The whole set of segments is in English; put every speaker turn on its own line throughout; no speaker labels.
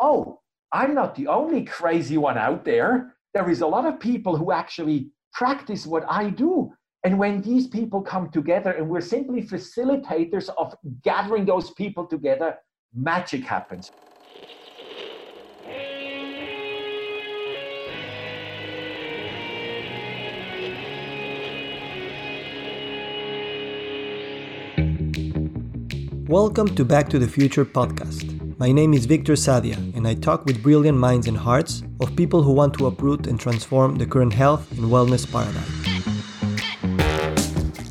oh, I'm not the only crazy one out there. There is a lot of people who actually practice what I do. And when these people come together and we're simply facilitators of gathering those people together, magic happens.
Welcome to Back to the Future podcast. My name is Victor Sadia, and I talk with brilliant minds and hearts of people who want to uproot and transform the current health and wellness paradigm.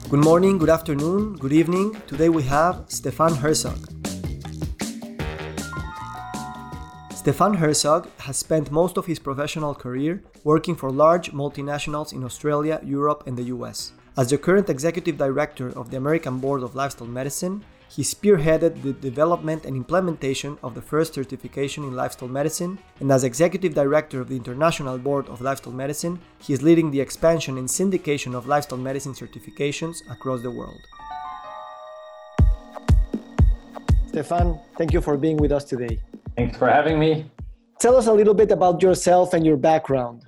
Good morning, good afternoon, good evening. Today we have Stefan Herzog. Stefan Herzog has spent most of his professional career working for large multinationals in Australia, Europe, and the US. As the current executive director of the American Board of Lifestyle Medicine, he spearheaded the development and implementation of the first certification in lifestyle medicine, and as executive director of the International Board of Lifestyle Medicine, he is leading the expansion and syndication of lifestyle medicine certifications across the world. Stefan, thank you for being with us today.
Thanks for having me.
Tell us a little bit about yourself and your background.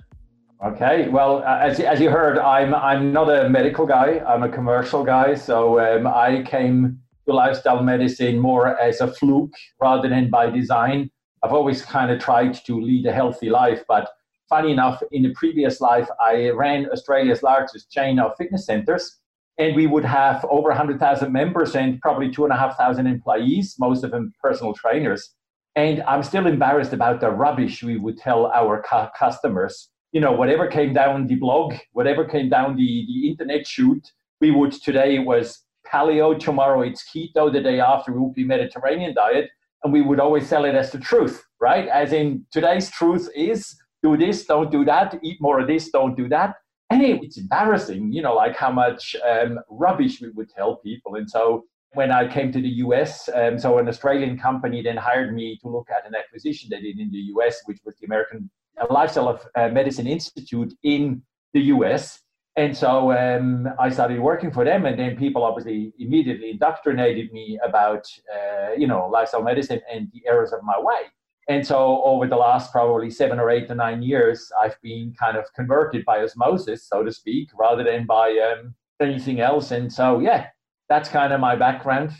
Okay, well, as, as you heard, I'm, I'm not a medical guy, I'm a commercial guy. So um, I came to lifestyle medicine more as a fluke rather than by design. I've always kind of tried to lead a healthy life, but funny enough, in the previous life, I ran Australia's largest chain of fitness centers, and we would have over 100,000 members and probably two and a half thousand employees, most of them personal trainers. And I'm still embarrassed about the rubbish we would tell our cu- customers. You know, whatever came down the blog, whatever came down the, the internet chute, we would today was paleo, tomorrow it's keto, the day after it would be Mediterranean diet. And we would always sell it as the truth, right? As in today's truth is do this, don't do that, eat more of this, don't do that. And it's embarrassing, you know, like how much um, rubbish we would tell people. And so when I came to the US, um, so an Australian company then hired me to look at an acquisition they did in the US, which was the American Lifestyle of uh, Medicine Institute in the US. And so um, I started working for them, and then people obviously immediately indoctrinated me about, uh, you know, lifestyle medicine and the errors of my way. And so over the last probably seven or eight to nine years, I've been kind of converted by osmosis, so to speak, rather than by um, anything else. And so, yeah, that's kind of my background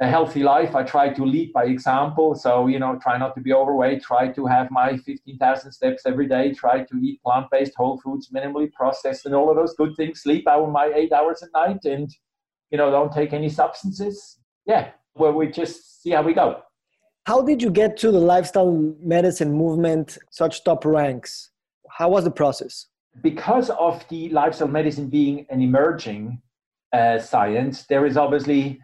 a healthy life. I try to lead by example. So, you know, try not to be overweight, try to have my 15,000 steps every day, try to eat plant based, whole foods, minimally processed, and all of those good things. Sleep out my eight hours at night and, you know, don't take any substances. Yeah, where we just see how we go.
How did you get to the lifestyle medicine movement, such top ranks? How was the process?
Because of the lifestyle medicine being an emerging uh, science, there is obviously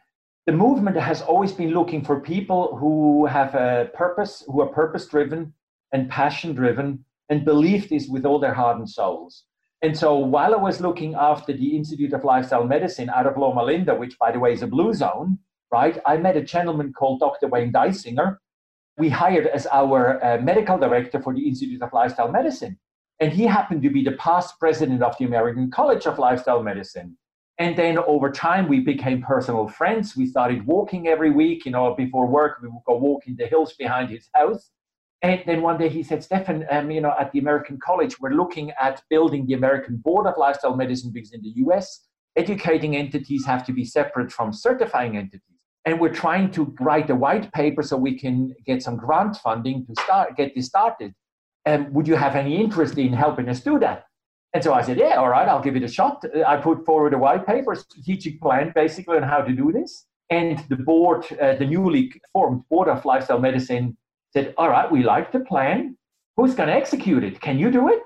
the movement has always been looking for people who have a purpose, who are purpose driven and passion driven, and believe this with all their heart and souls. And so while I was looking after the Institute of Lifestyle Medicine out of Loma Linda, which by the way is a blue zone, right, I met a gentleman called Dr. Wayne Dysinger. We hired as our uh, medical director for the Institute of Lifestyle Medicine. And he happened to be the past president of the American College of Lifestyle Medicine. And then over time, we became personal friends. We started walking every week. You know, before work, we would go walk in the hills behind his house. And then one day he said, Stefan, um, you know, at the American College, we're looking at building the American Board of Lifestyle Medicine because in the US, educating entities have to be separate from certifying entities. And we're trying to write a white paper so we can get some grant funding to start get this started. And um, would you have any interest in helping us do that? And so I said, yeah, all right, I'll give it a shot. I put forward a white paper, strategic plan basically on how to do this. And the board, uh, the newly formed board of lifestyle medicine said, all right, we like the plan. Who's going to execute it? Can you do it?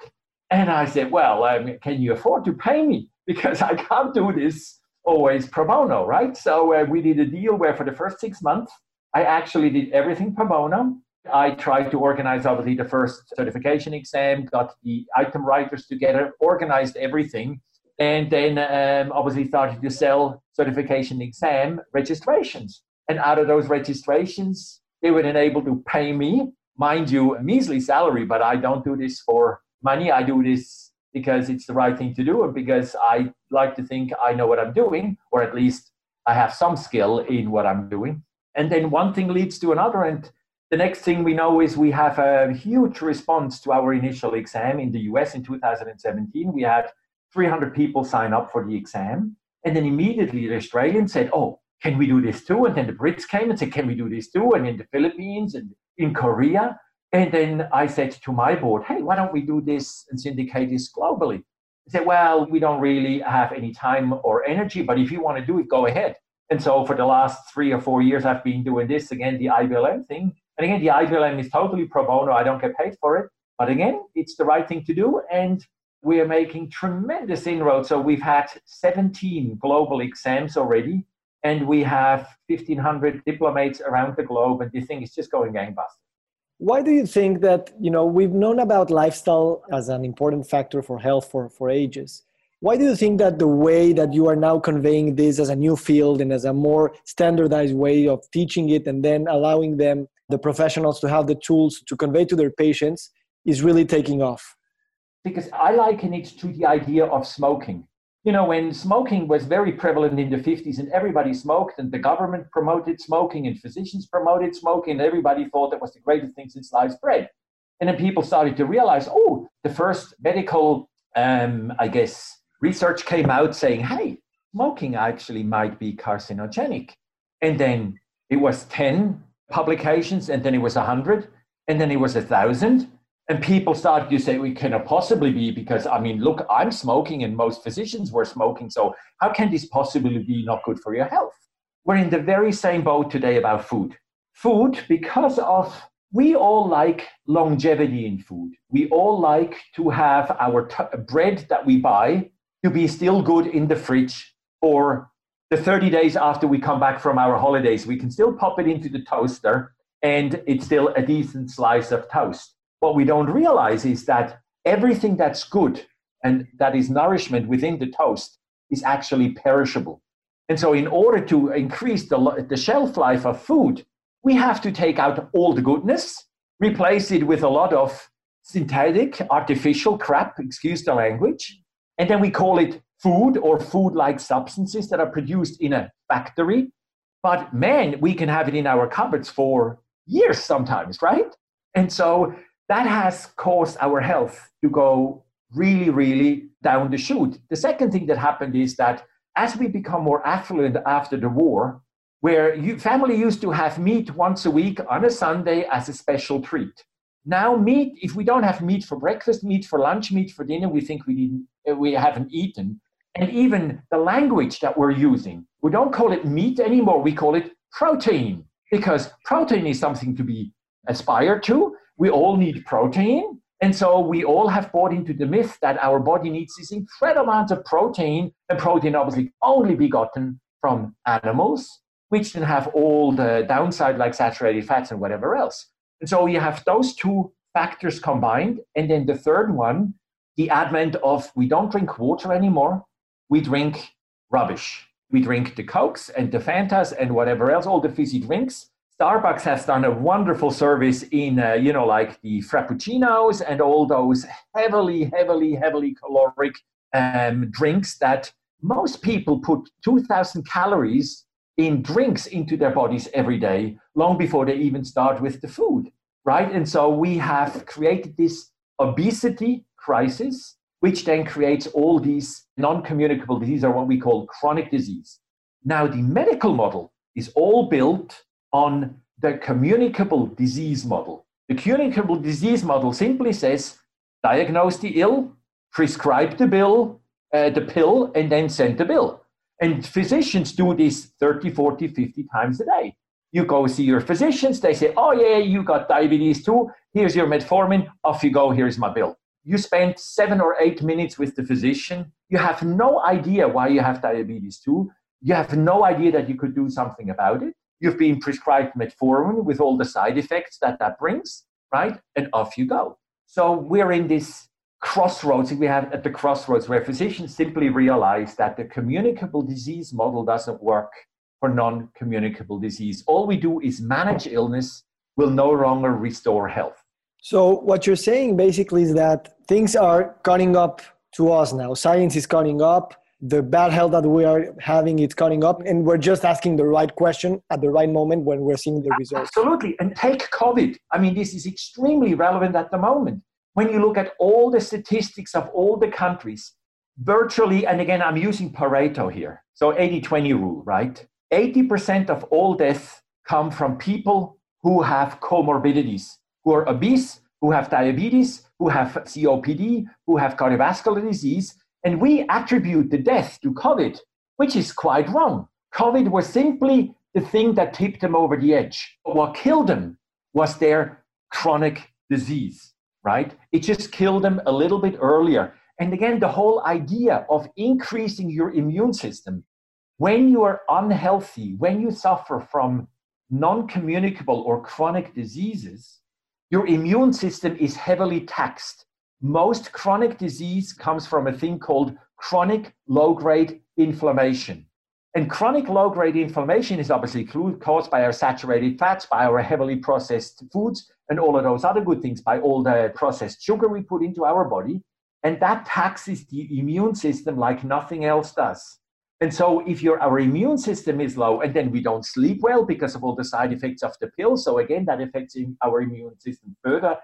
And I said, well, um, can you afford to pay me? Because I can't do this always pro bono, right? So uh, we did a deal where for the first six months, I actually did everything pro bono. I tried to organize, obviously, the first certification exam, got the item writers together, organized everything, and then um, obviously started to sell certification exam registrations. And out of those registrations, they were then able to pay me, mind you, a measly salary, but I don't do this for money. I do this because it's the right thing to do and because I like to think I know what I'm doing, or at least I have some skill in what I'm doing. And then one thing leads to another. And The next thing we know is we have a huge response to our initial exam in the US in 2017. We had 300 people sign up for the exam. And then immediately the Australians said, oh, can we do this too? And then the Brits came and said, can we do this too? And in the Philippines and in Korea. And then I said to my board, hey, why don't we do this and syndicate this globally? They said, well, we don't really have any time or energy, but if you want to do it, go ahead. And so for the last three or four years, I've been doing this again, the IBLM thing. And again, the IBLM is totally pro bono. I don't get paid for it. But again, it's the right thing to do. And we are making tremendous inroads. So we've had 17 global exams already, and we have 1,500 diplomates around the globe. And this thing is just going gangbusters.
Why do you think that, you know, we've known about lifestyle as an important factor for health for, for ages. Why do you think that the way that you are now conveying this as a new field and as a more standardized way of teaching it and then allowing them, the professionals, to have the tools to convey to their patients is really taking off?
Because I liken it to the idea of smoking you know, when smoking was very prevalent in the 50s and everybody smoked and the government promoted smoking and physicians promoted smoking and everybody thought that was the greatest thing since sliced bread. And then people started to realize, oh, the first medical, um, I guess, research came out saying, hey, smoking actually might be carcinogenic. And then it was 10 publications, and then it was 100, and then it was 1,000, and people started to say we cannot possibly be because i mean look i'm smoking and most physicians were smoking so how can this possibly be not good for your health? We're in the very same boat today about food. Food because of we all like longevity in food. We all like to have our t- bread that we buy to be still good in the fridge for the 30 days after we come back from our holidays we can still pop it into the toaster and it's still a decent slice of toast what we don't realize is that everything that's good and that is nourishment within the toast is actually perishable. And so, in order to increase the, the shelf life of food, we have to take out all the goodness, replace it with a lot of synthetic, artificial crap, excuse the language, and then we call it food or food like substances that are produced in a factory. But man, we can have it in our cupboards for years sometimes, right? And so that has caused our health to go really, really down the chute. The second thing that happened is that as we become more affluent after the war, where you, family used to have meat once a week on a Sunday as a special treat. Now, meat, if we don't have meat for breakfast, meat for lunch, meat for dinner, we think we, didn't, we haven't eaten. And even the language that we're using, we don't call it meat anymore, we call it protein, because protein is something to be aspired to we all need protein. And so we all have bought into the myth that our body needs this incredible amount of protein, and protein obviously only be gotten from animals, which then have all the downside like saturated fats and whatever else. And so you have those two factors combined. And then the third one, the advent of we don't drink water anymore, we drink rubbish. We drink the Cokes and the Fantas and whatever else, all the fizzy drinks. Starbucks has done a wonderful service in, uh, you know, like the frappuccinos and all those heavily, heavily, heavily caloric um, drinks that most people put 2,000 calories in drinks into their bodies every day, long before they even start with the food, right? And so we have created this obesity crisis, which then creates all these non communicable diseases, or what we call chronic disease. Now, the medical model is all built on the communicable disease model. The communicable disease model simply says diagnose the ill, prescribe the bill, uh, the pill, and then send the bill. And physicians do this 30, 40, 50 times a day. You go see your physicians, they say, Oh, yeah, you got diabetes too. Here's your metformin. Off you go. Here's my bill. You spend seven or eight minutes with the physician. You have no idea why you have diabetes too. You have no idea that you could do something about it you've been prescribed metformin with all the side effects that that brings, right? And off you go. So we're in this crossroads. We have at the crossroads where physicians simply realize that the communicable disease model doesn't work for non communicable disease. All we do is manage illness, will no longer restore health.
So, what you're saying basically is that things are cutting up to us now. Science is cutting up. The bad health that we are having is coming up. And we're just asking the right question at the right moment when we're seeing the results.
Absolutely. And take covid. I mean this is extremely relevant at the moment. When you look at all the statistics of all the countries virtually and again i'm using pareto here. So 80-20 rule right? 80% of all deaths come from people who have comorbidities who are obese who have diabetes who have copd who have cardiovascular disease and we attribute the death to COVID, which is quite wrong. COVID was simply the thing that tipped them over the edge. What killed them was their chronic disease, right? It just killed them a little bit earlier. And again, the whole idea of increasing your immune system when you are unhealthy, when you suffer from non communicable or chronic diseases, your immune system is heavily taxed most chronic disease comes from a thing called chronic low grade inflammation. And chronic low grade inflammation is obviously caused by our saturated fats, by our heavily processed foods, and all of those other good things, by all the processed sugar we put into our body. And that taxes the immune system like nothing else does. And so, if your our immune system is low, and then we don't sleep well because of all the side effects of the pill, so again, that affects our immune system further.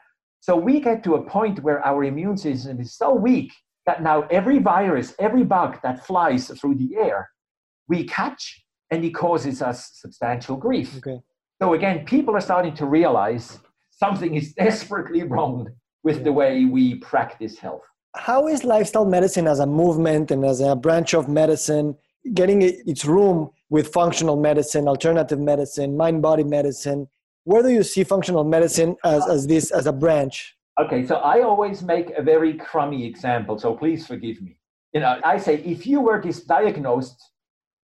So we get to a point where our immune system is so weak that now every virus, every bug that flies through the air, we catch and it causes us substantial grief. Okay. So again, people are starting to realize something is desperately wrong with the way we practice health.
How is lifestyle medicine as a movement and as a branch of medicine getting its room with functional medicine, alternative medicine, mind body medicine? where do you see functional medicine as, as this as a branch?
Okay so i always make a very crummy example so please forgive me. You know i say if you were diagnosed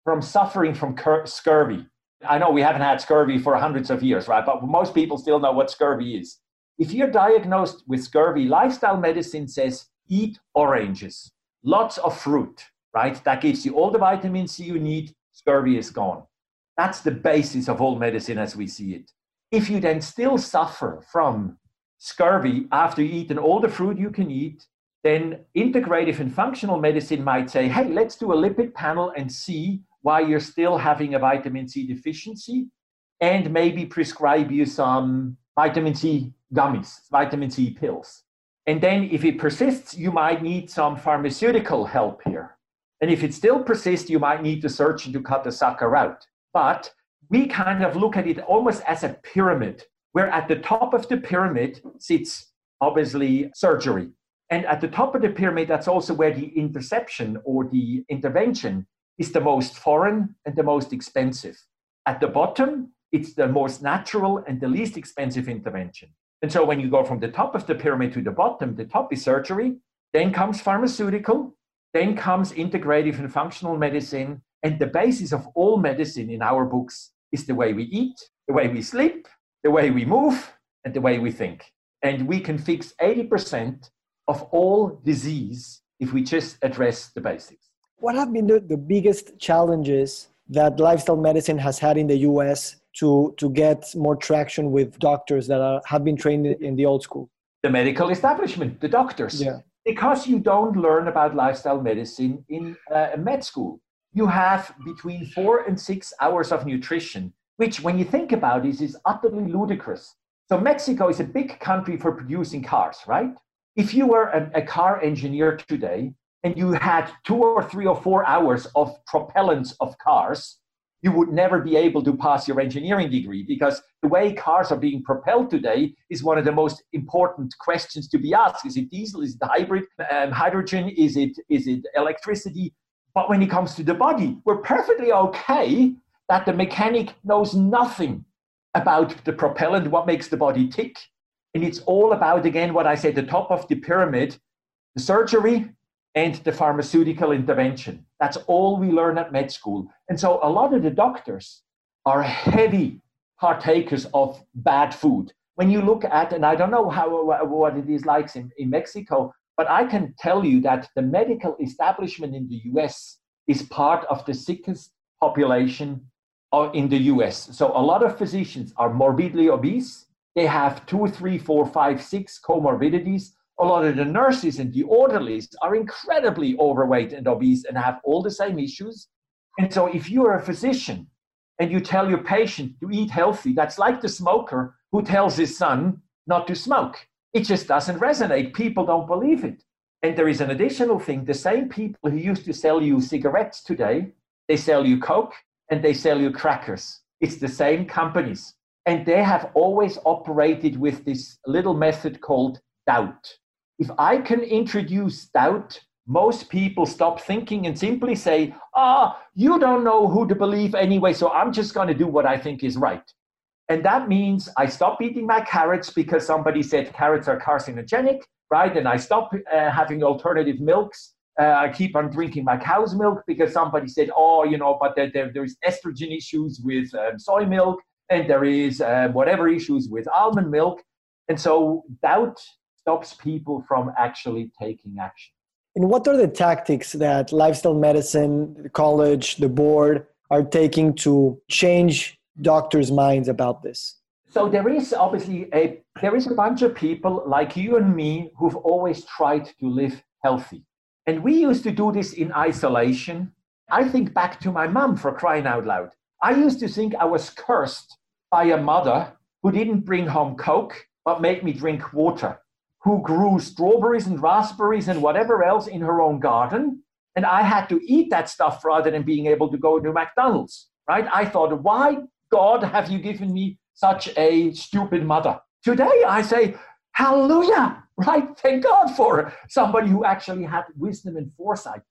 from suffering from scurvy i know we haven't had scurvy for hundreds of years right but most people still know what scurvy is. If you're diagnosed with scurvy lifestyle medicine says eat oranges lots of fruit right that gives you all the vitamin c you need scurvy is gone that's the basis of all medicine as we see it if you then still suffer from scurvy after you all the fruit you can eat, then integrative and functional medicine might say, hey, let's do a lipid panel and see why you're still having a vitamin C deficiency and maybe prescribe you some vitamin C gummies, vitamin C pills. And then if it persists, you might need some pharmaceutical help here. And if it still persists, you might need the surgeon to cut the sucker out. But we kind of look at it almost as a pyramid, where at the top of the pyramid sits obviously surgery. And at the top of the pyramid, that's also where the interception or the intervention is the most foreign and the most expensive. At the bottom, it's the most natural and the least expensive intervention. And so when you go from the top of the pyramid to the bottom, the top is surgery, then comes pharmaceutical, then comes integrative and functional medicine. And the basis of all medicine in our books is the way we eat, the way we sleep, the way we move, and the way we think. And we can fix 80% of all disease if we just address the basics.
What have been the, the biggest challenges that lifestyle medicine has had in the US to, to get more traction with doctors that are, have been trained in the old school?
The medical establishment, the doctors. Yeah. Because you don't learn about lifestyle medicine in uh, a med school you have between four and six hours of nutrition, which, when you think about it, is utterly ludicrous. So, Mexico is a big country for producing cars, right? If you were a, a car engineer today and you had two or three or four hours of propellants of cars, you would never be able to pass your engineering degree because the way cars are being propelled today is one of the most important questions to be asked. Is it diesel? Is it hybrid? Um, hydrogen? Is it, is it electricity? But when it comes to the body, we're perfectly okay that the mechanic knows nothing about the propellant, what makes the body tick. And it's all about, again, what I said, the top of the pyramid, the surgery and the pharmaceutical intervention. That's all we learn at med school. And so a lot of the doctors are heavy partakers of bad food. When you look at, and I don't know how what it is like in, in Mexico, but I can tell you that the medical establishment in the US is part of the sickest population uh, in the US. So a lot of physicians are morbidly obese. They have two, three, four, five, six comorbidities. A lot of the nurses and the orderlies are incredibly overweight and obese and have all the same issues. And so, if you're a physician and you tell your patient to eat healthy, that's like the smoker who tells his son not to smoke. It just doesn't resonate. People don't believe it. And there is an additional thing the same people who used to sell you cigarettes today, they sell you Coke and they sell you crackers. It's the same companies. And they have always operated with this little method called doubt. If I can introduce doubt, most people stop thinking and simply say, ah, you don't know who to believe anyway, so I'm just going to do what I think is right. And that means I stop eating my carrots because somebody said carrots are carcinogenic, right? And I stop uh, having alternative milks. Uh, I keep on drinking my cow's milk because somebody said, oh, you know, but there, there, there's estrogen issues with um, soy milk and there is uh, whatever issues with almond milk. And so doubt stops people from actually taking action.
And what are the tactics that lifestyle medicine, the college, the board are taking to change doctors' minds about this?
So there is obviously a there is a bunch of people like you and me who've always tried to live healthy. And we used to do this in isolation. I think back to my mom for crying out loud. I used to think I was cursed by a mother who didn't bring home Coke but made me drink water, who grew strawberries and raspberries and whatever else in her own garden. And I had to eat that stuff rather than being able to go to McDonald's, right? I thought, why God, have you given me such a stupid mother? Today I say, Hallelujah, right? Thank God for somebody who actually had wisdom and foresight.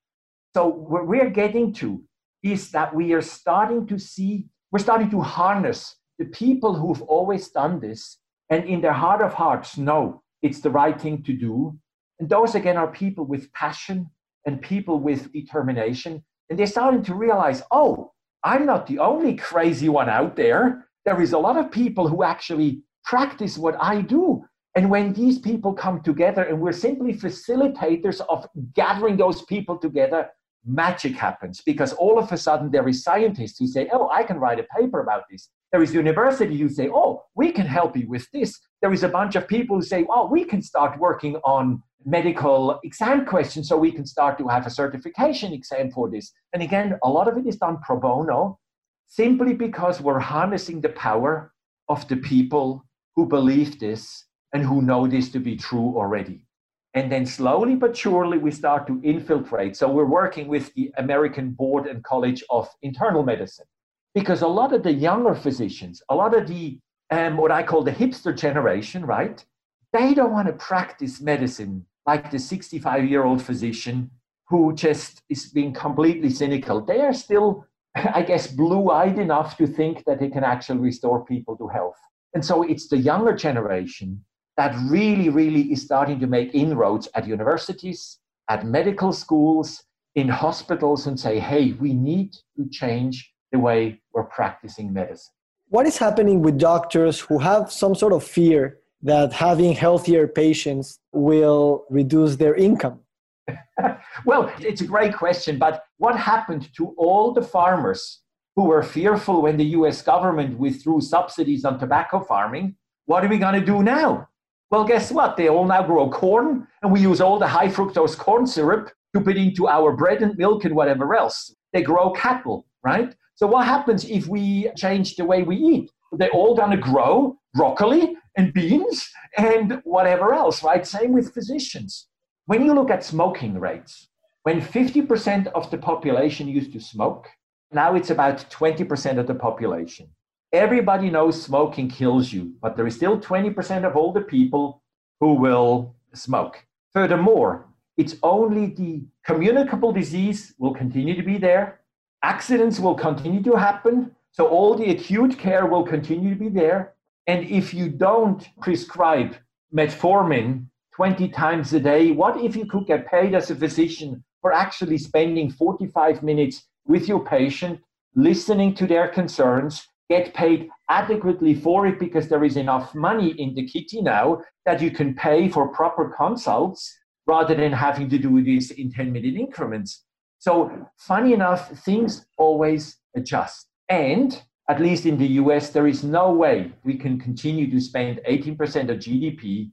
So, what we're getting to is that we are starting to see, we're starting to harness the people who've always done this and in their heart of hearts know it's the right thing to do. And those again are people with passion and people with determination. And they're starting to realize, oh, I'm not the only crazy one out there. There is a lot of people who actually practice what I do. And when these people come together and we're simply facilitators of gathering those people together, magic happens because all of a sudden there is scientists who say, oh, I can write a paper about this. There is university who say, oh, we can help you with this. There is a bunch of people who say, "Well, we can start working on medical exam questions so we can start to have a certification exam for this. And again, a lot of it is done pro bono simply because we're harnessing the power of the people who believe this and who know this to be true already. And then slowly but surely we start to infiltrate. So we're working with the American Board and College of Internal Medicine because a lot of the younger physicians, a lot of the um, what I call the hipster generation, right? They don't want to practice medicine like the 65 year old physician who just is being completely cynical. They are still, I guess, blue eyed enough to think that they can actually restore people to health. And so it's the younger generation that really, really is starting to make inroads at universities, at medical schools, in hospitals, and say, hey, we need to change the way we're practicing medicine.
What is happening with doctors who have some sort of fear that having healthier patients will reduce their income?
well, it's a great question, but what happened to all the farmers who were fearful when the US government withdrew subsidies on tobacco farming? What are we going to do now? Well, guess what? They all now grow corn, and we use all the high fructose corn syrup to put into our bread and milk and whatever else. They grow cattle, right? So, what happens if we change the way we eat? They're all going to grow broccoli and beans and whatever else, right? Same with physicians. When you look at smoking rates, when 50% of the population used to smoke, now it's about 20% of the population. Everybody knows smoking kills you, but there is still 20% of older people who will smoke. Furthermore, it's only the communicable disease will continue to be there. Accidents will continue to happen. So all the acute care will continue to be there. And if you don't prescribe metformin 20 times a day, what if you could get paid as a physician for actually spending 45 minutes with your patient, listening to their concerns, get paid adequately for it because there is enough money in the kitty now that you can pay for proper consults rather than having to do this in 10 minute increments. So, funny enough, things always adjust. And at least in the US, there is no way we can continue to spend 18% of GDP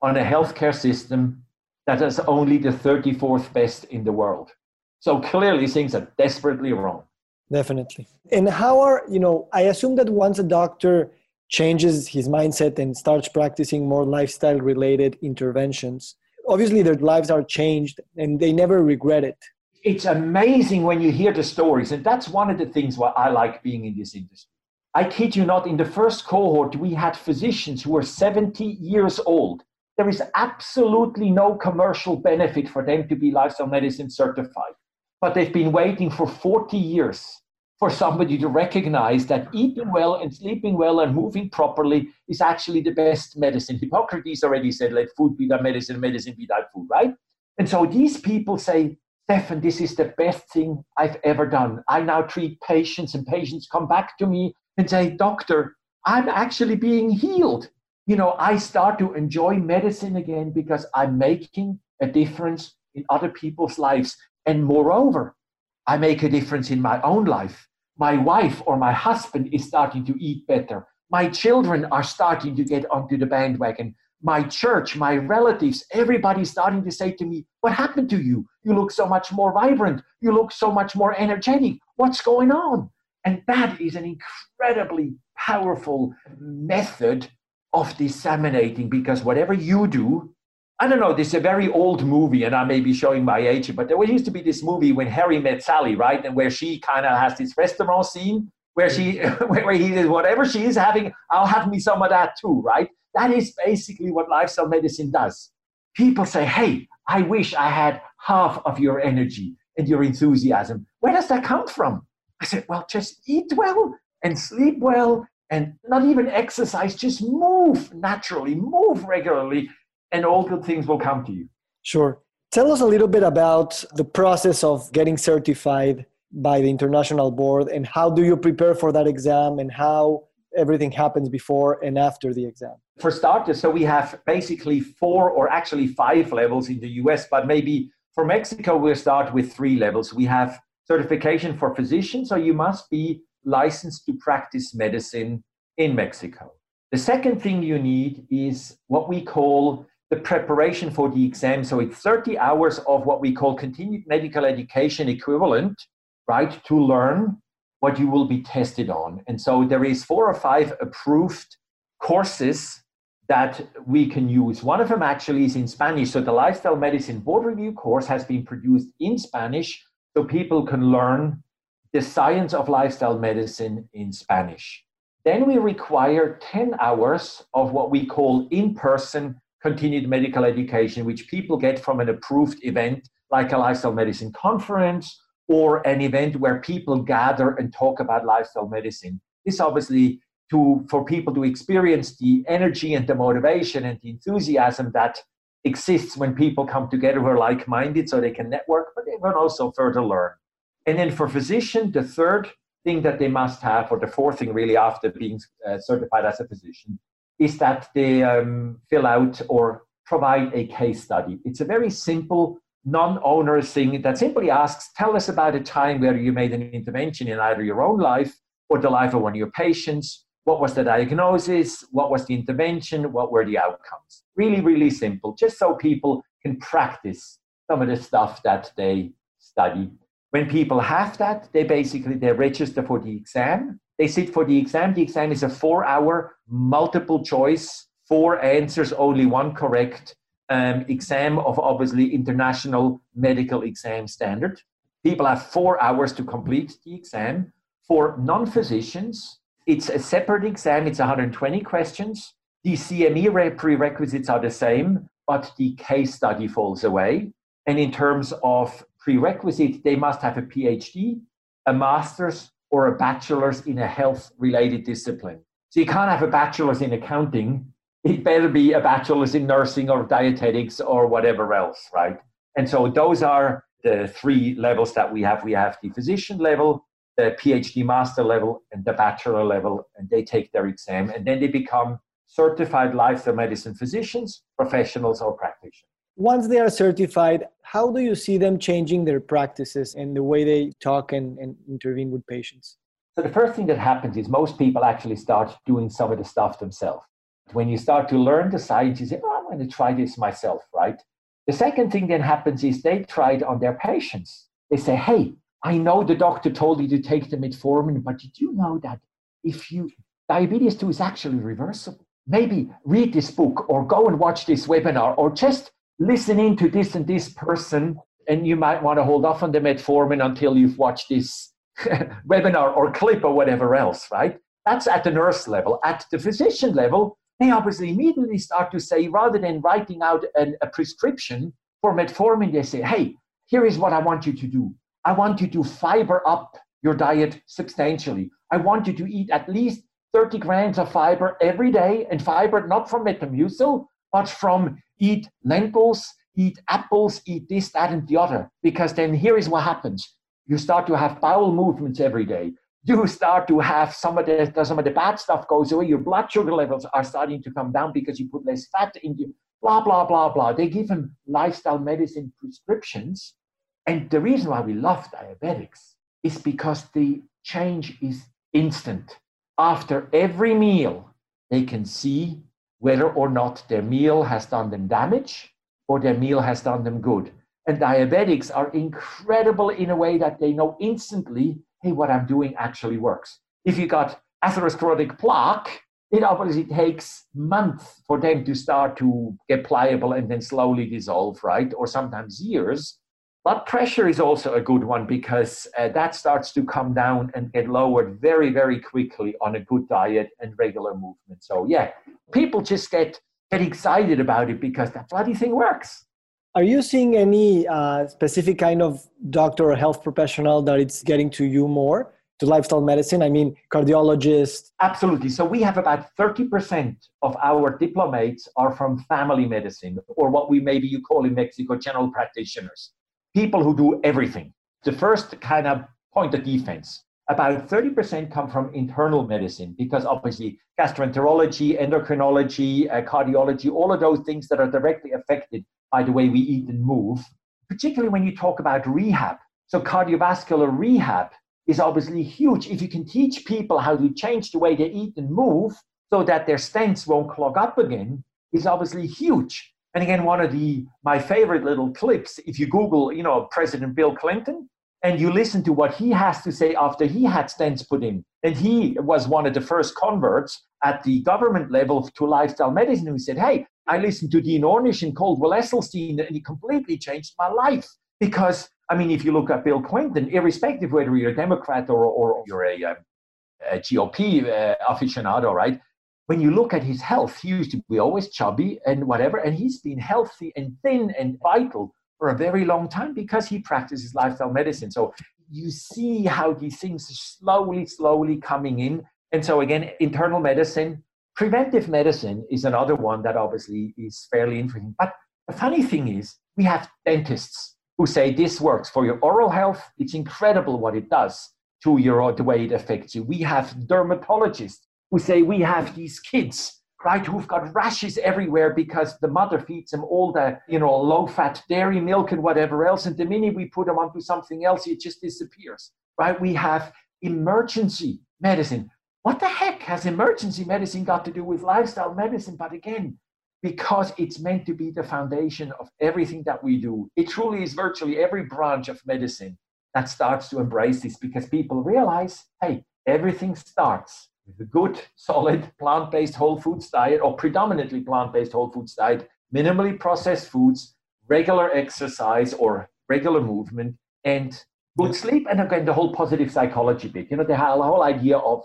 on a healthcare system that is only the 34th best in the world. So clearly things are desperately wrong.
Definitely. And how are, you know, I assume that once a doctor changes his mindset and starts practicing more lifestyle related interventions, obviously their lives are changed and they never regret it.
It's amazing when you hear the stories. And that's one of the things why I like being in this industry. I kid you not, in the first cohort, we had physicians who were 70 years old there is absolutely no commercial benefit for them to be lifestyle medicine certified. But they've been waiting for 40 years for somebody to recognize that eating well and sleeping well and moving properly is actually the best medicine. Hippocrates already said, let food be thy medicine, medicine be thy food, right? And so these people say, Stefan, this is the best thing I've ever done. I now treat patients, and patients come back to me and say, Doctor, I'm actually being healed you know, I start to enjoy medicine again because I'm making a difference in other people's lives. And moreover, I make a difference in my own life. My wife or my husband is starting to eat better. My children are starting to get onto the bandwagon. My church, my relatives, everybody's starting to say to me, What happened to you? You look so much more vibrant. You look so much more energetic. What's going on? And that is an incredibly powerful method of disseminating because whatever you do, I don't know, this is a very old movie, and I may be showing my age, but there used to be this movie when Harry met Sally, right? And where she kind of has this restaurant scene where she where he is whatever she is having, I'll have me some of that too, right? That is basically what lifestyle medicine does. People say, Hey, I wish I had half of your energy and your enthusiasm. Where does that come from? I said, Well, just eat well and sleep well and not even exercise, just move naturally, move regularly, and all good things will come to you.
Sure. Tell us a little bit about the process of getting certified by the international board and how do you prepare for that exam and how everything happens before and after the exam?
For starters, so we have basically four or actually five levels in the US, but maybe for Mexico, we'll start with three levels. We have certification for physicians, so you must be licensed to practice medicine in Mexico. The second thing you need is what we call the preparation for the exam. So it's 30 hours of what we call continued medical education equivalent, right, to learn what you will be tested on. And so there is four or five approved courses that we can use. One of them actually is in Spanish. So the Lifestyle Medicine Board Review course has been produced in Spanish so people can learn the science of lifestyle medicine in Spanish. Then we require 10 hours of what we call in person continued medical education, which people get from an approved event like a lifestyle medicine conference or an event where people gather and talk about lifestyle medicine. This obviously to for people to experience the energy and the motivation and the enthusiasm that exists when people come together who are like-minded so they can network, but they can also further learn. And then for physician, the third thing that they must have, or the fourth thing really after being uh, certified as a physician, is that they um, fill out or provide a case study. It's a very simple, non onerous thing that simply asks Tell us about a time where you made an intervention in either your own life or the life of one of your patients. What was the diagnosis? What was the intervention? What were the outcomes? Really, really simple, just so people can practice some of the stuff that they study when people have that, they basically they register for the exam. They sit for the exam. The exam is a four-hour multiple choice, four answers, only one correct um, exam of obviously international medical exam standard. People have four hours to complete the exam. For non-physicians, it's a separate exam. It's 120 questions. The CME prerequisites are the same, but the case study falls away. And in terms of prerequisite, they must have a PhD, a master's, or a bachelor's in a health related discipline. So you can't have a bachelor's in accounting. It better be a bachelor's in nursing or dietetics or whatever else, right? And so those are the three levels that we have. We have the physician level, the PhD master level, and the bachelor level, and they take their exam and then they become certified lifestyle medicine physicians, professionals, or practitioners
once they are certified, how do you see them changing their practices and the way they talk and, and intervene with patients?
So, the first thing that happens is most people actually start doing some of the stuff themselves. When you start to learn the science, you say, oh, I'm going to try this myself, right? The second thing then happens is they try it on their patients. They say, hey, I know the doctor told you to take the metformin, but did you know that if you diabetes 2 is actually reversible? Maybe read this book or go and watch this webinar or just listen in to this and this person. And you might want to hold off on the metformin until you've watched this webinar or clip or whatever else, right? That's at the nurse level. At the physician level, they obviously immediately start to say, rather than writing out an, a prescription for metformin, they say, hey, here is what I want you to do. I want you to fiber up your diet substantially. I want you to eat at least 30 grams of fiber every day, and fiber not from Metamucil, but from eat lentils, eat apples, eat this, that, and the other. Because then here is what happens. You start to have bowel movements every day. You start to have some of the some of the bad stuff goes away. Your blood sugar levels are starting to come down because you put less fat in you. Blah blah blah blah. They give them lifestyle medicine prescriptions, and the reason why we love diabetics is because the change is instant. After every meal, they can see whether or not their meal has done them damage or their meal has done them good. And diabetics are incredible in a way that they know instantly, hey, what I'm doing actually works. If you got atherosclerotic plaque, it obviously takes months for them to start to get pliable and then slowly dissolve, right? Or sometimes years. Blood pressure is also a good one because uh, that starts to come down and get lowered very, very quickly on a good diet and regular movement. So, yeah, people just get, get excited about it because that bloody thing works.
Are you seeing any uh, specific kind of doctor or health professional that it's getting to you more? to lifestyle medicine? I mean, cardiologists.
Absolutely. So we have about 30% of our diplomates are from family medicine, or what we maybe you call in Mexico general practitioners people who do everything. The first kind of point of defense. About 30% come from internal medicine because obviously gastroenterology, endocrinology, uh, cardiology, all of those things that are directly affected by the way we eat and move, particularly when you talk about rehab. So, cardiovascular rehab is obviously huge. If you can teach people how to change the way they eat and move so that their stents won't clog up again, is obviously huge. And again, one of the my favorite little clips, if you Google, you know, President Bill Clinton, and you listen to what he has to say after he had stents put in, and he was one of the first converts at the government level to lifestyle medicine who said, Hey, I listened to Dean Ornish and Caldwell Esselstyn, and it completely changed my life. Because, I mean, if you look at Bill Clinton, irrespective whether you're a Democrat or, or you're a, um, a GOP uh, aficionado, right? when you look at his health, he used to be always chubby and whatever, and he's been healthy and thin and vital for a very long time because he practices lifestyle medicine. So you see how these things are slowly, slowly coming in. And so, again, internal medicine, preventive medicine is another one that obviously is fairly interesting. But the funny thing is, we have dentists who say this works for your oral health. It's incredible what it does to your the way it affects you. We have dermatologists who say we have these kids right who've got rashes everywhere because the mother feeds them all the you know low fat dairy milk and whatever else and the minute we put them onto something else it just disappears. Right we have emergency medicine. What the heck has emergency medicine got to do with lifestyle medicine? But again because it's meant to be the foundation of everything that we do it truly is virtually every branch of medicine that starts to embrace this because people realize hey everything starts with a good, solid plant based whole foods diet or predominantly plant based whole foods diet, minimally processed foods, regular exercise or regular movement, and good sleep. And again, the whole positive psychology bit, you know, the whole idea of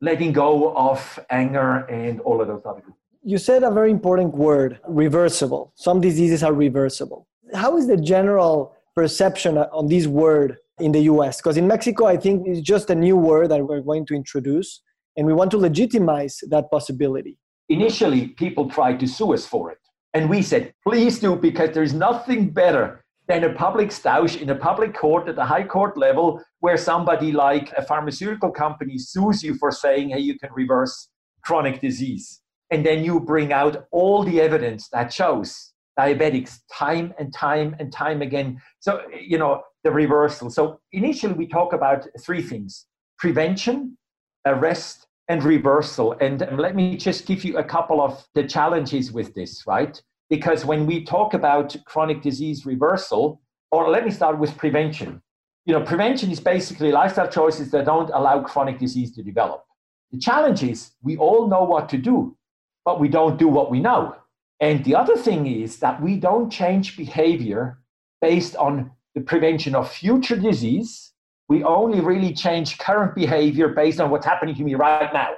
letting go of anger and all of those other things.
You said a very important word reversible. Some diseases are reversible. How is the general perception on this word in the US? Because in Mexico, I think it's just a new word that we're going to introduce and we want to legitimize that possibility.
Initially, people tried to sue us for it. And we said, please do, because there's nothing better than a public stoush in a public court at the high court level where somebody like a pharmaceutical company sues you for saying, hey, you can reverse chronic disease. And then you bring out all the evidence that shows diabetics time and time and time again. So, you know, the reversal. So initially we talk about three things prevention, arrest, and reversal. And let me just give you a couple of the challenges with this, right? because when we talk about chronic disease reversal, or let me start with prevention. You know, prevention is basically lifestyle choices that don't allow chronic disease to develop. The challenge is we all know what to do, but we don't do what we know. And the other thing is that we don't change behavior based on the prevention of future disease. We only really change current behavior based on what's happening to me right now.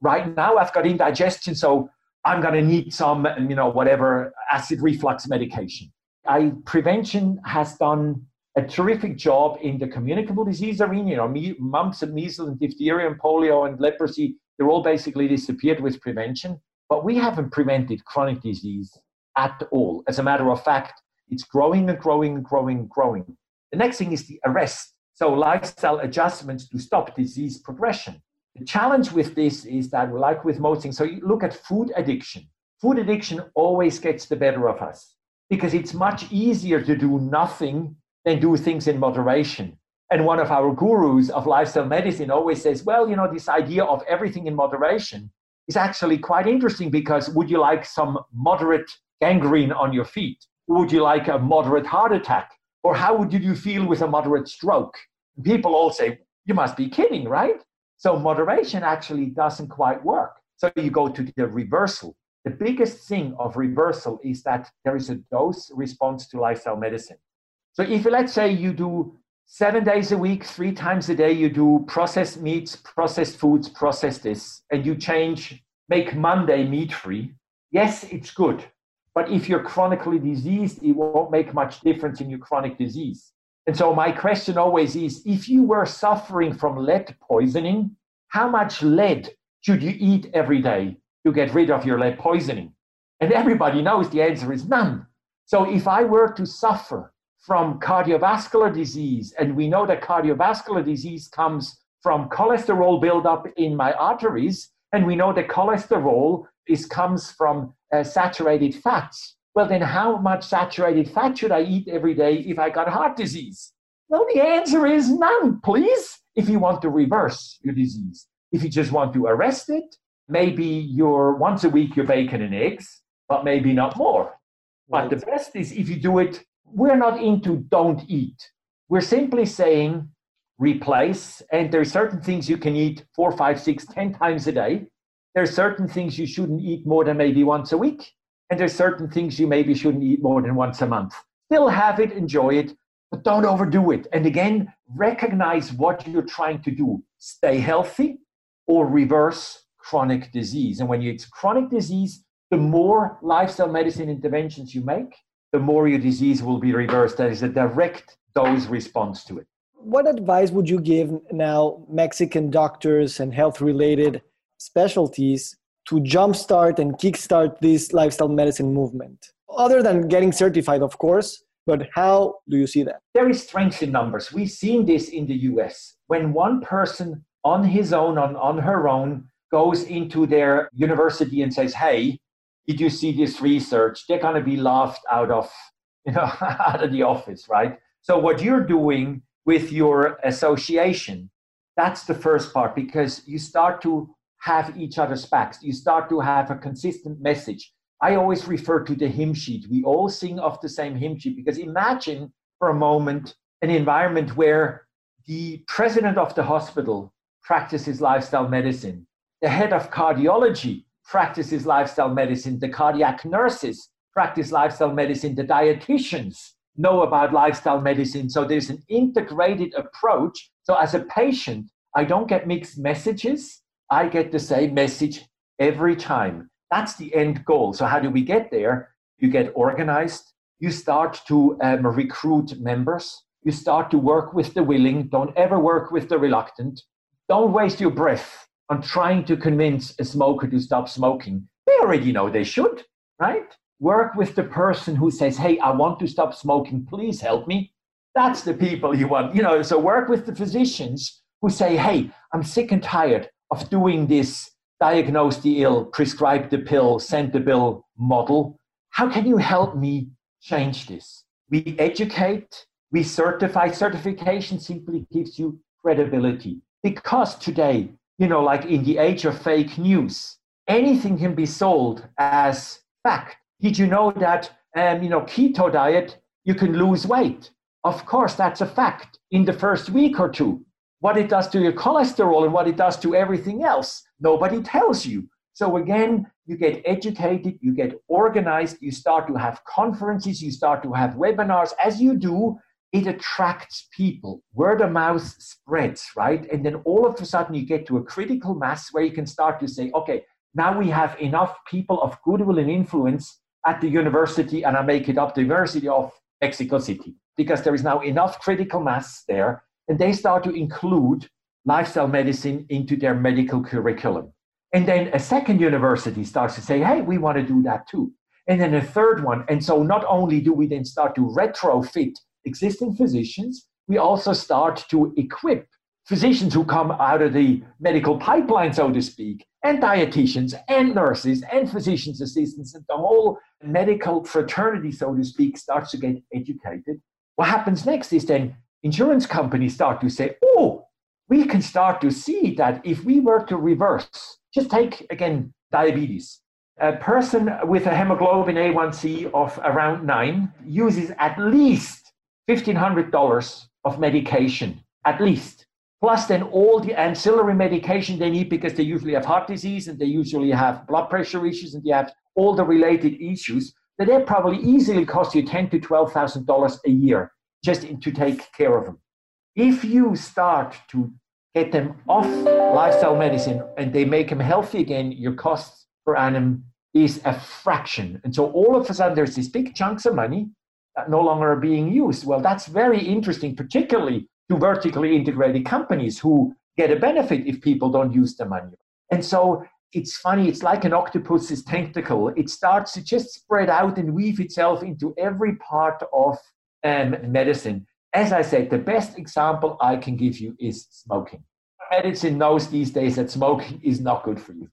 Right now, I've got indigestion, so I'm going to need some, you know, whatever acid reflux medication. I prevention has done a terrific job in the communicable disease arena. You know, me, mumps and measles and diphtheria and polio and leprosy, they're all basically disappeared with prevention. But we haven't prevented chronic disease at all. As a matter of fact, it's growing and growing and growing and growing. The next thing is the arrest. So lifestyle adjustments to stop disease progression. The challenge with this is that, like with most things, so you look at food addiction. Food addiction always gets the better of us because it's much easier to do nothing than do things in moderation. And one of our gurus of lifestyle medicine always says, well, you know, this idea of everything in moderation is actually quite interesting because would you like some moderate gangrene on your feet? Would you like a moderate heart attack? Or how would you feel with a moderate stroke? People all say, you must be kidding, right? So moderation actually doesn't quite work. So you go to the reversal. The biggest thing of reversal is that there is a dose response to lifestyle medicine. So if let's say you do seven days a week, three times a day, you do processed meats, processed foods, processed this, and you change, make Monday meat free. Yes, it's good. But if you're chronically diseased, it won't make much difference in your chronic disease. And so my question always is if you were suffering from lead poisoning, how much lead should you eat every day to get rid of your lead poisoning? And everybody knows the answer is none. So if I were to suffer from cardiovascular disease, and we know that cardiovascular disease comes from cholesterol buildup in my arteries, and we know that cholesterol is comes from uh, saturated fats well, then how much saturated fat should I eat every day if I got heart disease? Well, the answer is none, please, if you want to reverse your disease. If you just want to arrest it, maybe you're once a week, you're bacon and eggs, but maybe not more. Right. But the best is if you do it, we're not into don't eat. We're simply saying replace, and there are certain things you can eat four, five, six, ten times a day. There are certain things you shouldn't eat more than maybe once a week. And there's certain things you maybe shouldn't eat more than once a month. Still have it, enjoy it, but don't overdo it. And again, recognize what you're trying to do. Stay healthy or reverse chronic disease. And when it's chronic disease, the more lifestyle medicine interventions you make, the more your disease will be reversed. That is a direct dose response to it.
What advice would you give now Mexican doctors and health related specialties to jumpstart and kickstart this lifestyle medicine movement? Other than getting certified, of course, but how do you see that?
There is strength in numbers. We've seen this in the US. When one person on his own, on, on her own, goes into their university and says, Hey, did you see this research? They're going to be laughed out of, you know, out of the office, right? So what you're doing with your association, that's the first part because you start to have each other's backs. You start to have a consistent message. I always refer to the hymn sheet. We all sing off the same hymn sheet because imagine for a moment an environment where the president of the hospital practices lifestyle medicine, the head of cardiology practices lifestyle medicine, the cardiac nurses practice lifestyle medicine, the dietitians know about lifestyle medicine. So there's an integrated approach. So as a patient, I don't get mixed messages. I get the same message every time. That's the end goal. So, how do we get there? You get organized, you start to um, recruit members, you start to work with the willing, don't ever work with the reluctant. Don't waste your breath on trying to convince a smoker to stop smoking. They already know they should, right? Work with the person who says, Hey, I want to stop smoking, please help me. That's the people you want, you know. So, work with the physicians who say, Hey, I'm sick and tired of doing this diagnose the ill, prescribe the pill, send the bill model. How can you help me change this? We educate, we certify. Certification simply gives you credibility. Because today, you know, like in the age of fake news, anything can be sold as fact. Did you know that, um, you know, keto diet, you can lose weight? Of course, that's a fact in the first week or two. What it does to your cholesterol and what it does to everything else, nobody tells you. So again, you get educated, you get organized, you start to have conferences, you start to have webinars. As you do, it attracts people. Word of mouth spreads, right? And then all of a sudden you get to a critical mass where you can start to say, okay, now we have enough people of goodwill and influence at the university, and I make it up the University of Mexico City because there is now enough critical mass there, and they start to include lifestyle medicine into their medical curriculum. And then a second university starts to say, hey, we want to do that too. And then a third one. And so not only do we then start to retrofit existing physicians, we also start to equip physicians who come out of the medical pipeline, so to speak, and dietitians and nurses and physicians assistants and the whole medical fraternity, so to speak, starts to get educated what happens next is then insurance companies start to say, oh, we can start to see that if we were to reverse, just take again diabetes. A person with a hemoglobin A1C of around nine uses at least $1,500 of medication, at least. Plus, then all the ancillary medication they need because they usually have heart disease and they usually have blood pressure issues and they have all the related issues that they probably easily cost you ten to twelve thousand dollars a year just to take care of them. If you start to get them off lifestyle medicine and they make them healthy again, your costs per annum is a fraction. And so all of a sudden there's these big chunks of money that no longer are being used. Well, that's very interesting, particularly to vertically integrated companies who get a benefit if people don't use the money. And so it's funny, it's like an octopus's tentacle. It starts to just spread out and weave itself into every part of um, medicine. As I said, the best example I can give you is smoking. Medicine knows these days that smoking is not good for you.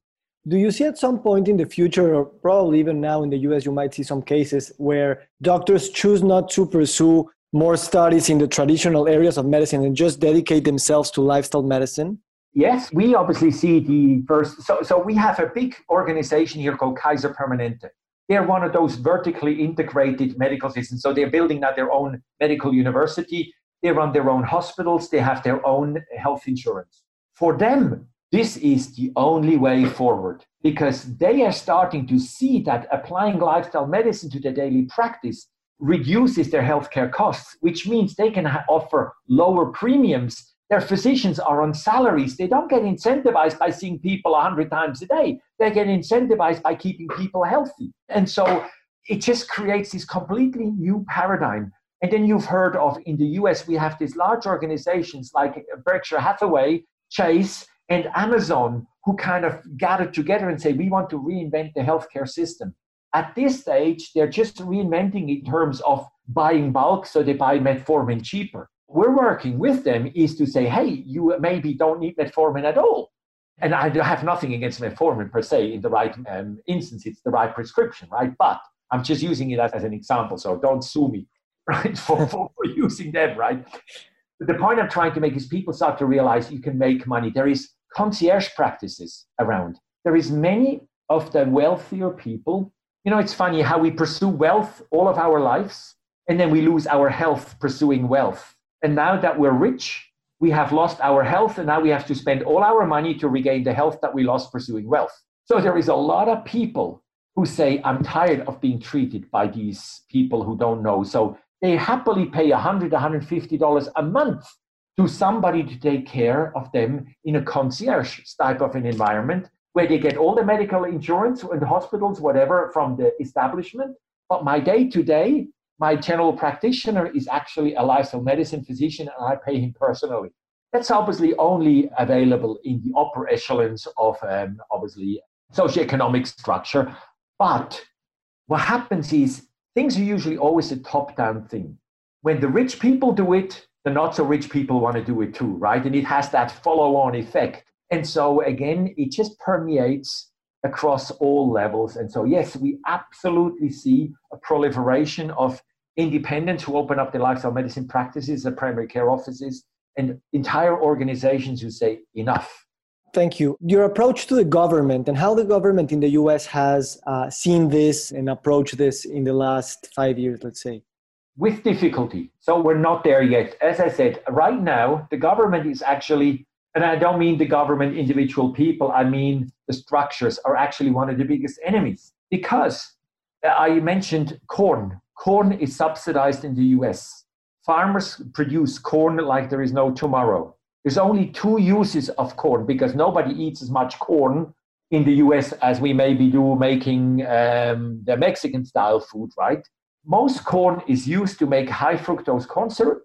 Do you see at some point in the future, or probably even now in the US, you might see some cases where doctors choose not to pursue more studies in the traditional areas of medicine and just dedicate themselves to lifestyle medicine?
Yes, we obviously see the first. So, so we have a big organization here called Kaiser Permanente. They're one of those vertically integrated medical systems. So they're building now their own medical university. They run their own hospitals. They have their own health insurance. For them, this is the only way forward because they are starting to see that applying lifestyle medicine to their daily practice reduces their healthcare costs, which means they can ha- offer lower premiums their physicians are on salaries. They don't get incentivized by seeing people 100 times a day. They get incentivized by keeping people healthy. And so it just creates this completely new paradigm. And then you've heard of in the US, we have these large organizations like Berkshire Hathaway, Chase, and Amazon who kind of gathered together and say, we want to reinvent the healthcare system. At this stage, they're just reinventing in terms of buying bulk, so they buy metformin cheaper we're working with them is to say, hey, you maybe don't need metformin at all. And I have nothing against metformin per se in the right um, instance, it's the right prescription, right? But I'm just using it as, as an example, so don't sue me, right, for, for, for using them, right? But the point I'm trying to make is people start to realize you can make money. There is concierge practices around. There is many of the wealthier people. You know, it's funny how we pursue wealth all of our lives, and then we lose our health pursuing wealth and now that we're rich, we have lost our health, and now we have to spend all our money to regain the health that we lost pursuing wealth. So there is a lot of people who say, I'm tired of being treated by these people who don't know. So they happily pay $100, $150 a month to somebody to take care of them in a concierge type of an environment where they get all the medical insurance and hospitals, whatever, from the establishment. But my day to day, my general practitioner is actually a lifestyle medicine physician and I pay him personally. That's obviously only available in the upper echelons of um, obviously socioeconomic structure. But what happens is things are usually always a top down thing. When the rich people do it, the not so rich people want to do it too, right? And it has that follow on effect. And so, again, it just permeates across all levels. And so, yes, we absolutely see a proliferation of independents who open up their lifestyle medicine practices, their primary care offices, and entire organizations who say enough.
Thank you. Your approach to the government and how the government in the US has uh, seen this and approached this in the last five years, let's say.
With difficulty. So we're not there yet. As I said, right now, the government is actually, and I don't mean the government, individual people, I mean the structures are actually one of the biggest enemies because uh, I mentioned corn. Corn is subsidized in the US. Farmers produce corn like there is no tomorrow there's only two uses of corn because nobody eats as much corn in the US as we maybe do making um, the Mexican style food, right? Most corn is used to make high fructose corn syrup,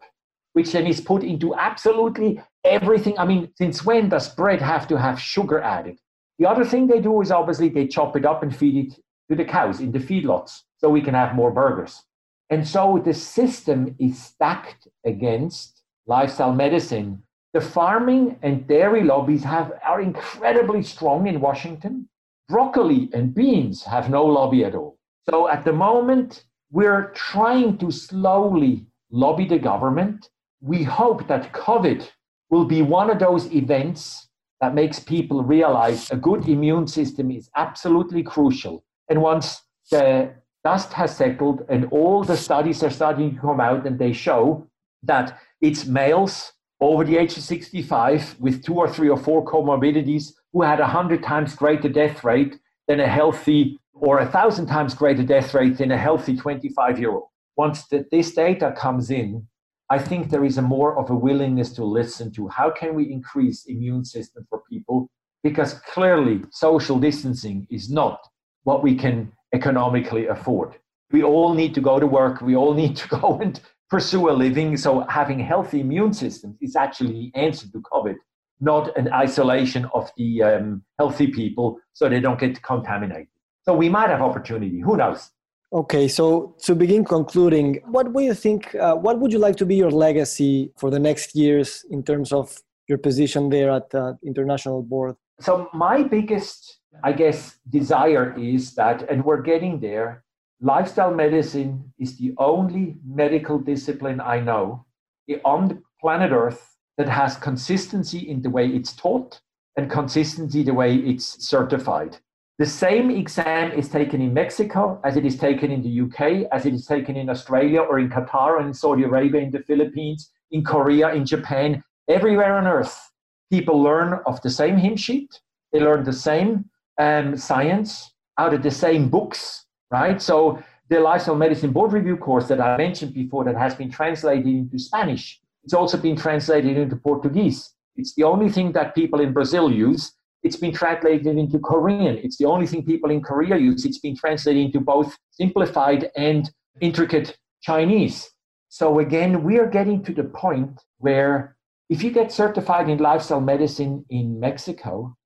which then is put into absolutely everything. I mean, since when does bread have to have sugar added? The other thing they do is obviously they chop it up and feed it to the cows in the feedlots so we can have more burgers. And so the system is stacked against lifestyle medicine the farming and dairy lobbies have, are incredibly strong in Washington. Broccoli and beans have no lobby at all. So at the moment, we're trying to slowly lobby the government. We hope that COVID will be one of those events that makes people realize a good immune system is absolutely crucial. And once the dust has settled and all the studies are starting to come out and they show that it's males over the age of 65 with two or three or four comorbidities who had a hundred times greater death rate than a healthy or a thousand times greater death rate than a healthy 25 year old. Once the, this data comes in, I think there is a more of a willingness to listen to how can we increase immune system for people because clearly social distancing is not what we can economically afford. We all need to go to work. We all need to go and pursue a living. So having healthy immune systems is actually the answer to COVID, not an isolation of the um, healthy people so they don't get contaminated. So we might have opportunity. Who knows?
Okay, so to begin concluding, what do you think? Uh, what would you like to be your legacy for the next years in terms of your position there at the international board?
So my biggest, I guess, desire is that, and we're getting there, lifestyle medicine is the only medical discipline I know on the planet Earth that has consistency in the way it's taught and consistency the way it's certified. The same exam is taken in Mexico as it is taken in the UK, as it is taken in Australia or in Qatar and in Saudi Arabia, in the Philippines, in Korea, in Japan, everywhere on earth. People learn of the same hymn sheet, they learn the same um, science out of the same books right? So the lifestyle medicine board review course that I mentioned before that has been translated into Spanish. It's also been translated into Portuguese. It's the only thing that people in Brazil use. It's been translated into Korean. It's the only thing people in Korea use. It's been translated into both simplified and intricate Chinese. So again, we are getting to the point where if you get certified in lifestyle medicine in Mexico,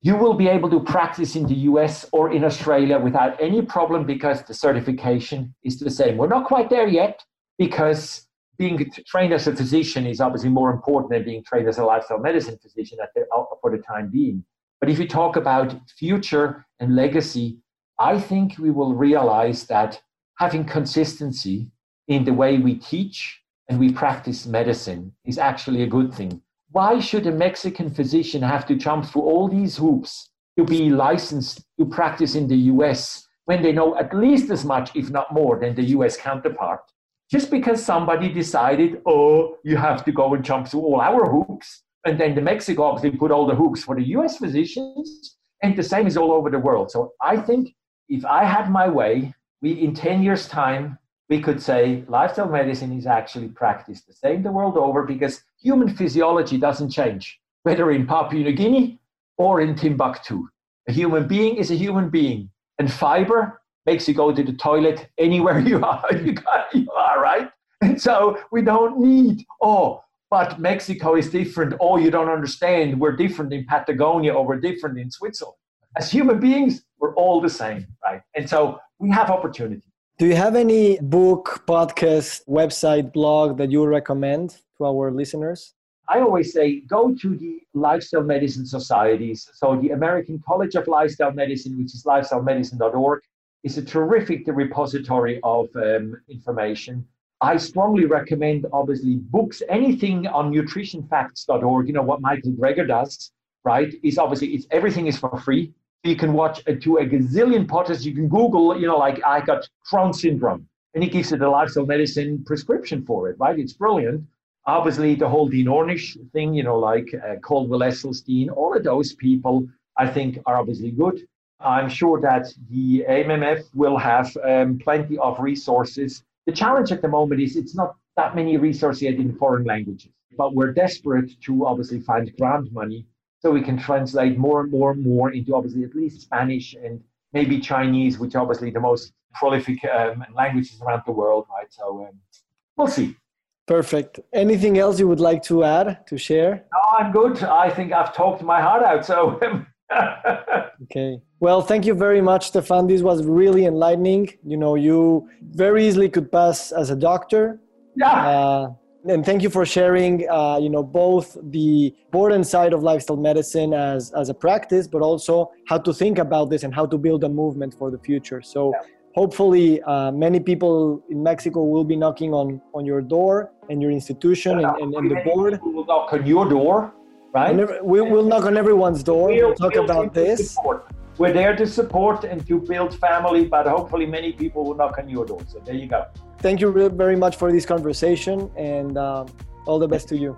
you will be able to practice in the US or in Australia without any problem because the certification is the same. We're not quite there yet because being trained as a physician is obviously more important than being trained as a lifestyle medicine physician the, for the time being. But if you talk about future and legacy, I think we will realize that having consistency in the way we teach and we practice medicine is actually a good thing why should a Mexican physician have to jump through all these hoops to be licensed to practice in the US when they know at least as much, if not more, than the US counterpart? Just because somebody decided, oh, you have to go and jump through all our hoops, and then the Mexico obviously put all the hoops for the US physicians, and the same is all over the world. So I think if I had my way, we in 10 years' time, we could say lifestyle medicine is actually practiced the same the world over because human physiology doesn't change, whether in Papua New Guinea or in Timbuktu. A human being is a human being, and fiber makes you go to the toilet anywhere you are. You, you are right. And so we don't need, oh, but Mexico is different. Oh, you don't understand. We're different in Patagonia or we're different in Switzerland. As human beings, we're all the same, right? And so we have opportunity.
Do you have any book, podcast, website, blog that you recommend to our listeners?
I always say go to the lifestyle medicine societies. So, the American College of Lifestyle Medicine, which is lifestylemedicine.org, is a terrific repository of um, information. I strongly recommend, obviously, books, anything on nutritionfacts.org, you know, what Michael Greger does. right, is obviously it's everything is for free. You can watch a, to a gazillion podcasts. You can Google, you know, like I got Crohn syndrome, and he gives you the lifestyle medicine prescription for it, right? It's brilliant. Obviously, the whole Dean Ornish thing, you know, like uh, Caldwell Esselstyn, all of those people, I think, are obviously good. I'm sure that the AMMF will have um, plenty of resources. The challenge at the moment is it's not that many resources yet in foreign languages, but we're desperate to obviously find grant money so we can translate more and more and more into obviously at least Spanish and maybe Chinese, which are obviously the most prolific um, languages around the world, right? So um, we'll see.
Perfect. Anything else you would like to add to share?
No, I'm good. I think I've talked my heart out. So. Um,
okay. Well, thank you very much, Stefan. This was really enlightening. You know, you very easily could pass as a doctor.
Yeah. Uh,
and thank you for sharing uh, you know both the important side of lifestyle medicine as as a practice but also how to think about this and how to build a movement for the future so yeah. hopefully uh, many people in mexico will be knocking on on your door and your institution yeah, and, and, and, the board
will knock on your door right
we will knock on everyone's door we'll, we'll talk we'll about this
support. We're there to support and to build family but hopefully many people will knock on your door so there you go
thank you very much for this conversation and um, all the best to you.